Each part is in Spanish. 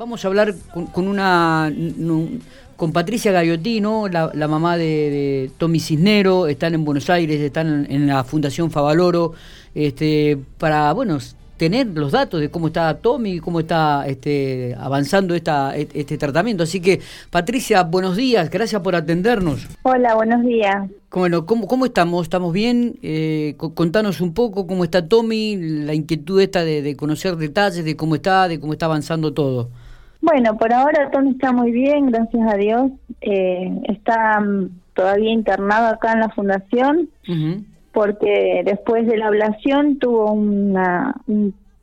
Vamos a hablar con, una con Patricia Gagliotti, la, mamá de, Tommy Cisnero, están en Buenos Aires, están en, la Fundación Favaloro, este, para bueno tener los datos de cómo está Tommy, cómo está este, avanzando esta, este tratamiento. Así que, Patricia, buenos días, gracias por atendernos. Hola, buenos días. Bueno, ¿cómo, cómo estamos? ¿Estamos bien? Eh, contanos un poco cómo está Tommy, la inquietud esta de conocer detalles de cómo está, de cómo está avanzando todo. Bueno, por ahora Tony está muy bien, gracias a Dios. Eh, está mm, todavía internado acá en la fundación porque después de la ablación tuvo una,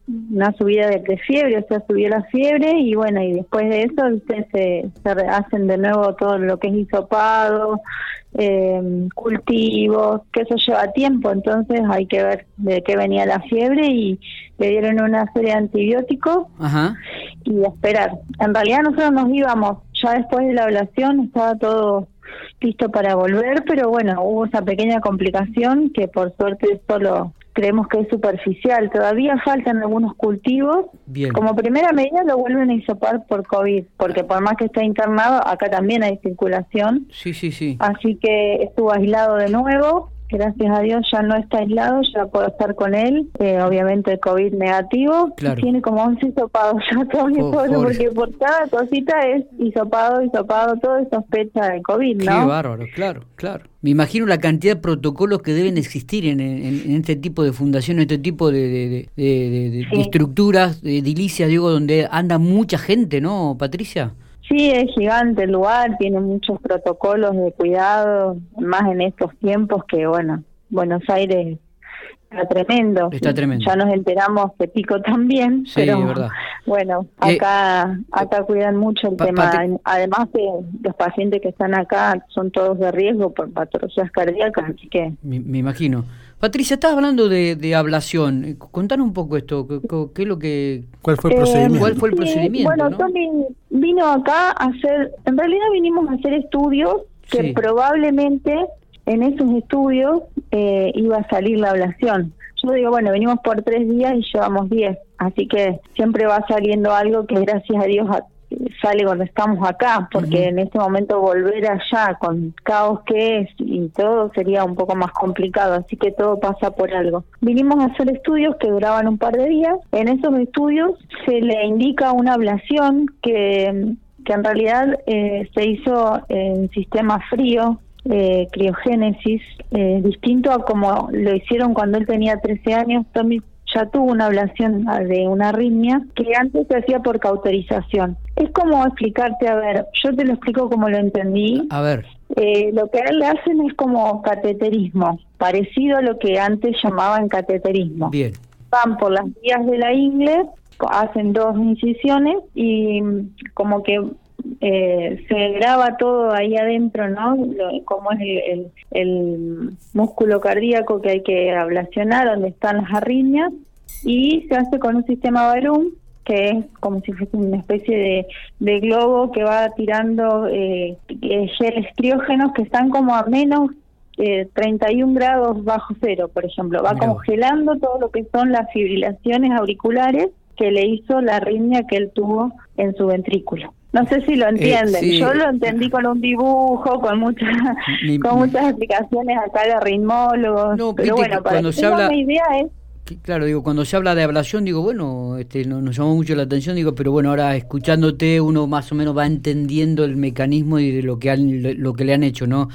una subida de fiebre, o sea, subió la fiebre y bueno, y después de eso se, se hacen de nuevo todo lo que es hisopado, eh, cultivos, que eso lleva tiempo, entonces hay que ver de qué venía la fiebre y le dieron una serie de antibióticos y esperar. En realidad nosotros nos íbamos, ya después de la ablación estaba todo listo para volver, pero bueno, hubo esa pequeña complicación que por suerte solo creemos que es superficial. Todavía faltan algunos cultivos. Como primera medida lo vuelven a hisopar por COVID, porque por más que esté internado, acá también hay circulación. Sí, sí, sí. Así que estuvo aislado de nuevo gracias a Dios ya no está aislado, ya puedo estar con él, eh, obviamente el COVID negativo, tiene como 11 hisopados ya todo porque por cada cosita es hisopado, hisopado, todo es sospecha de COVID, ¿no? Qué bárbaro, claro, claro. Me imagino la cantidad de protocolos que deben existir en, este tipo de fundaciones, en este tipo de, de, estructuras, de edilicias, digo, donde anda mucha gente, ¿no, Patricia? Sí, es gigante el lugar, tiene muchos protocolos de cuidado, más en estos tiempos que, bueno, Buenos Aires está tremendo. Está tremendo. Ya nos enteramos que Pico también, pero bueno, eh, acá acá cuidan mucho el tema. Además de los pacientes que están acá son todos de riesgo por patologías cardíacas, así que... me imagino. Patricia, estás hablando de, ablación. Eh, contanos un poco esto. ¿Qué, es lo que, ¿Cuál fue el procedimiento? ¿Cuál fue el procedimiento? bueno, Tommy vino acá a hacer, en realidad vinimos a hacer estudios que probablemente en esos estudios eh, iba a salir la ablación. Yo digo, bueno, venimos por tres días y llevamos diez, así que siempre va saliendo algo que gracias a Dios sale cuando estamos acá, porque en este momento volver allá con caos que es y todo sería un poco más complicado, así que todo pasa por algo. Vinimos a hacer estudios que duraban un par de días, en esos estudios se le indica una ablación que, que en realidad eh, se hizo en sistema frío, eh, criogénesis, eh, distinto a como lo hicieron cuando él tenía 13 años, Tommy ya tuvo una ablación de una arritmia que antes se hacía por cauterización. Es como explicarte, a ver, yo te lo explico como lo entendí. A ver. Eh, lo que a él le hacen es como cateterismo, parecido a lo que antes llamaban cateterismo. Bien. Van por las vías de la ingle, hacen dos incisiones y como que eh, se graba todo ahí adentro, ¿no? como es el, el, músculo cardíaco que hay que ablacionar, donde están las arritmias, y se hace con un sistema Barum, que es como si fuese una especie de, globo que va tirando eh, geles criógenos que están como a menos eh, 31 grados bajo cero, por ejemplo. Va congelando todo lo que son las fibrilaciones auriculares que le hizo la arritmia que él tuvo en su ventrículo. No sé si lo eh, entienden. Yo lo entendí con un dibujo, con muchas con muchas explicaciones acá de ritmólogos. No, pero bueno, para cuando se habla... idea es Claro, digo, cuando se habla de ablación, digo, bueno, este, nos llamó mucho la atención, digo, pero bueno, ahora escuchándote uno más o menos va entendiendo el mecanismo y de lo que lo que le han hecho, ¿no?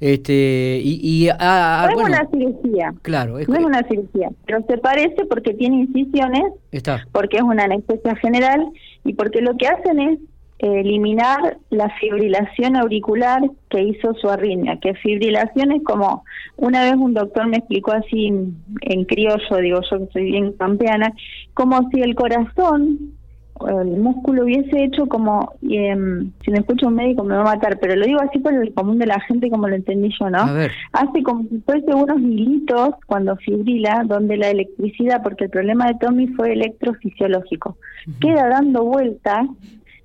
Este, y, y ah, ah, no es una cirugía. Claro, es, no es una cirugía, pero se parece porque tiene incisiones, está. porque es una anestesia general y porque lo que hacen es eliminar la fibrilación auricular que hizo su arritmia, que fibrilación es como, una vez un doctor me explicó así en, criollo, digo yo que soy bien campeana, como si el corazón, el músculo hubiese hecho como, em, si me escucha un médico me va a matar, pero lo digo así por el común de la gente como lo entendí yo, ¿no? Hace como si fuese unos hilitos cuando fibrila, donde la electricidad, porque el problema de Tommy fue electrofisiológico, queda dando vueltas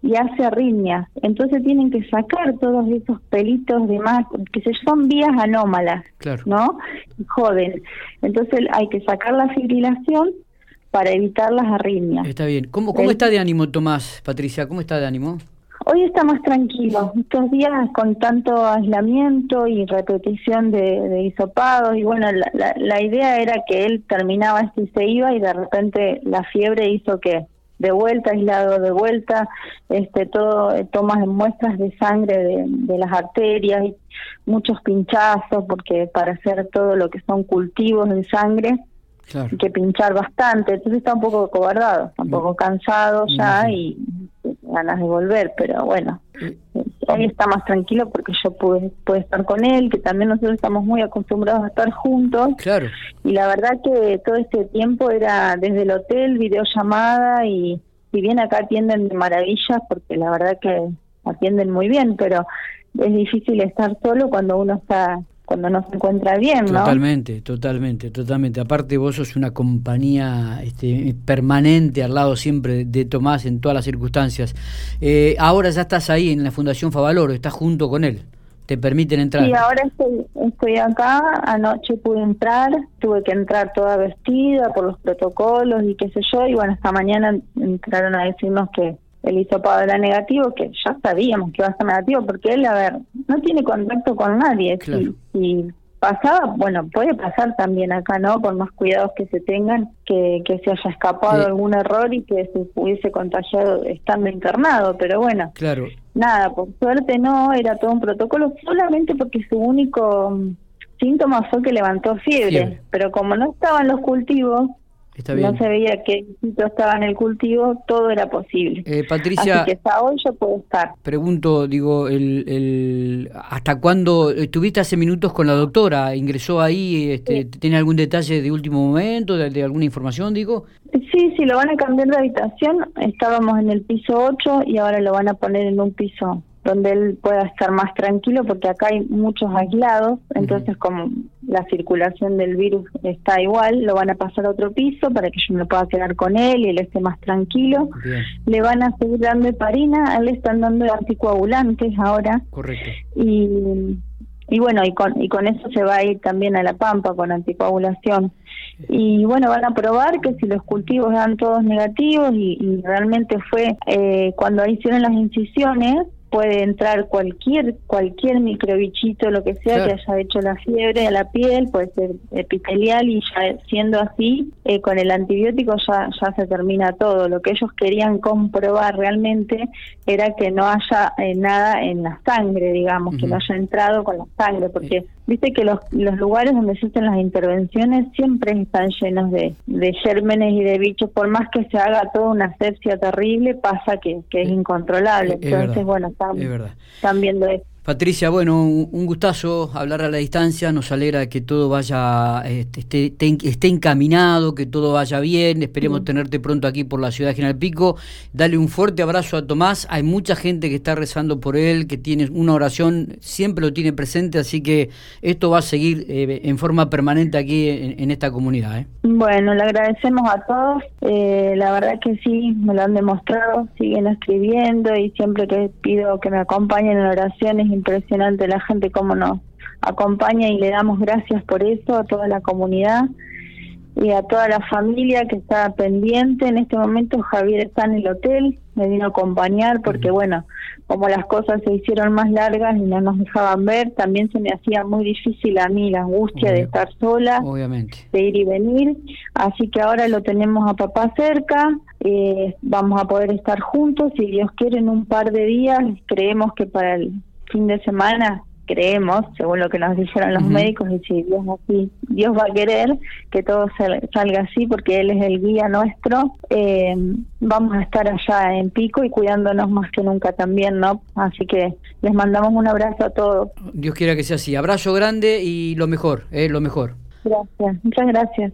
y hace arritmias. Entonces tienen que sacar todos esos pelitos de más, que son vías anómalas, ¿no? Y joden. Entonces hay que sacar la fibrilación para evitar las arritmias. Está bien. ¿Cómo, cómo está de ánimo Tomás, Patricia? ¿Cómo está de ánimo? Hoy está más tranquilo. Estos días con tanto aislamiento y repetición de, de hisopados y bueno, la, la, idea era que él terminaba esto y se iba y de repente la fiebre hizo que de vuelta aislado, de vuelta, este todo eh, tomas muestras de sangre de, de las arterias y muchos pinchazos porque para hacer todo lo que son cultivos de sangre hay que pinchar bastante, entonces está un poco cobardado, un poco cansado ya y ganas de volver, pero bueno, hoy está más tranquilo porque yo pude, pude estar con él, que también nosotros estamos muy acostumbrados a estar juntos. Claro. Y la verdad que todo este tiempo era desde el hotel, videollamada y si bien acá atienden de maravillas, porque la verdad que atienden muy bien, pero es difícil estar solo cuando uno está cuando no se encuentra bien, ¿no? Totalmente, totalmente, totalmente. Aparte vos sos una compañía este, permanente al lado siempre de Tomás en todas las circunstancias. Eh, ahora ya estás ahí en la Fundación Favaloro, estás junto con él. ¿Te permiten entrar? Sí, ahora estoy, estoy acá. Anoche pude entrar, tuve que entrar toda vestida por los protocolos y qué sé yo. Y bueno, esta mañana entraron a decirnos que el hisopado era negativo, que ya sabíamos que iba a ser negativo, porque él, a ver, no tiene contacto con nadie. Y, pasaba, bueno, puede pasar también acá, ¿no? Con más cuidados que se tengan, que, que se haya escapado algún error y que se hubiese contagiado estando internado, pero bueno. Claro. Nada, por suerte no, era todo un protocolo, solamente porque su único mm, síntoma fue que levantó fiebre. pero como no estaban los cultivos, no se veía que estaba en el cultivo, todo era posible. Eh, Patricia, Así que hasta hoy yo puedo estar. Pregunto, digo, el, el, ¿hasta cuándo estuviste hace minutos con la doctora? ¿Ingresó ahí? Este, ¿Tiene algún detalle de último momento, de, alguna información, digo? Sí, sí, lo van a cambiar de habitación. Estábamos en el piso 8 y ahora lo van a poner en un piso donde él pueda estar más tranquilo porque acá hay muchos aislados, entonces como la circulación del virus está igual, lo van a pasar a otro piso para que yo me pueda quedar con él y él esté más tranquilo. Le van a seguir dando heparina, le están dando anticoagulantes ahora. Correcto. Y, y bueno, y con, y con eso se va a ir también a la pampa con anticoagulación. Y bueno, van a probar que si los cultivos dan todos negativos y, realmente fue eh, cuando hicieron las incisiones, puede entrar cualquier cualquier microbichito, lo que sea, que haya hecho la fiebre a la piel, puede ser epitelial y ya siendo así, eh, con el antibiótico ya, ya se termina todo. Lo que ellos querían comprobar realmente era que no haya eh, nada en la sangre, digamos, que no haya entrado con la sangre, porque viste que los, los lugares donde se hacen las intervenciones siempre están llenos de, de gérmenes y de bichos, por más que se haga toda una asepsia terrible, pasa que, que es incontrolable. Entonces, bueno, están, viendo esto. Patricia, bueno, un gustazo hablar a la distancia, nos alegra que todo vaya, este, esté, esté encaminado, que todo vaya bien, esperemos tenerte pronto aquí por la ciudad de General Pico, dale un fuerte abrazo a Tomás, hay mucha gente que está rezando por él, que tiene una oración, siempre lo tiene presente, así que esto va a seguir eh, en forma permanente aquí en, esta comunidad. ¿eh? Bueno, le agradecemos a todos, eh, la verdad que sí, me lo han demostrado, siguen escribiendo y siempre que pido que me acompañen en oraciones, impresionante la gente cómo nos acompaña y le damos gracias por eso a toda la comunidad y a toda la familia que está pendiente. En este momento Javier está en el hotel, me vino a acompañar porque bueno, como las cosas se hicieron más largas y no nos dejaban ver, también se me hacía muy difícil a mí la angustia de estar sola, Obviamente. de ir y venir. Así que ahora lo tenemos a papá cerca, eh, vamos a poder estar juntos, si Dios quiere, en un par de días, creemos que para el fin de semana creemos, según lo que nos dijeron los médicos, y si Dios así, Dios va a querer que todo salga así porque Él es el guía nuestro, eh, vamos a estar allá en Pico y cuidándonos más que nunca también, ¿no? Así que les mandamos un abrazo a todos. Dios quiera que sea así. Abrazo grande y lo mejor, eh, lo mejor. Gracias, muchas gracias.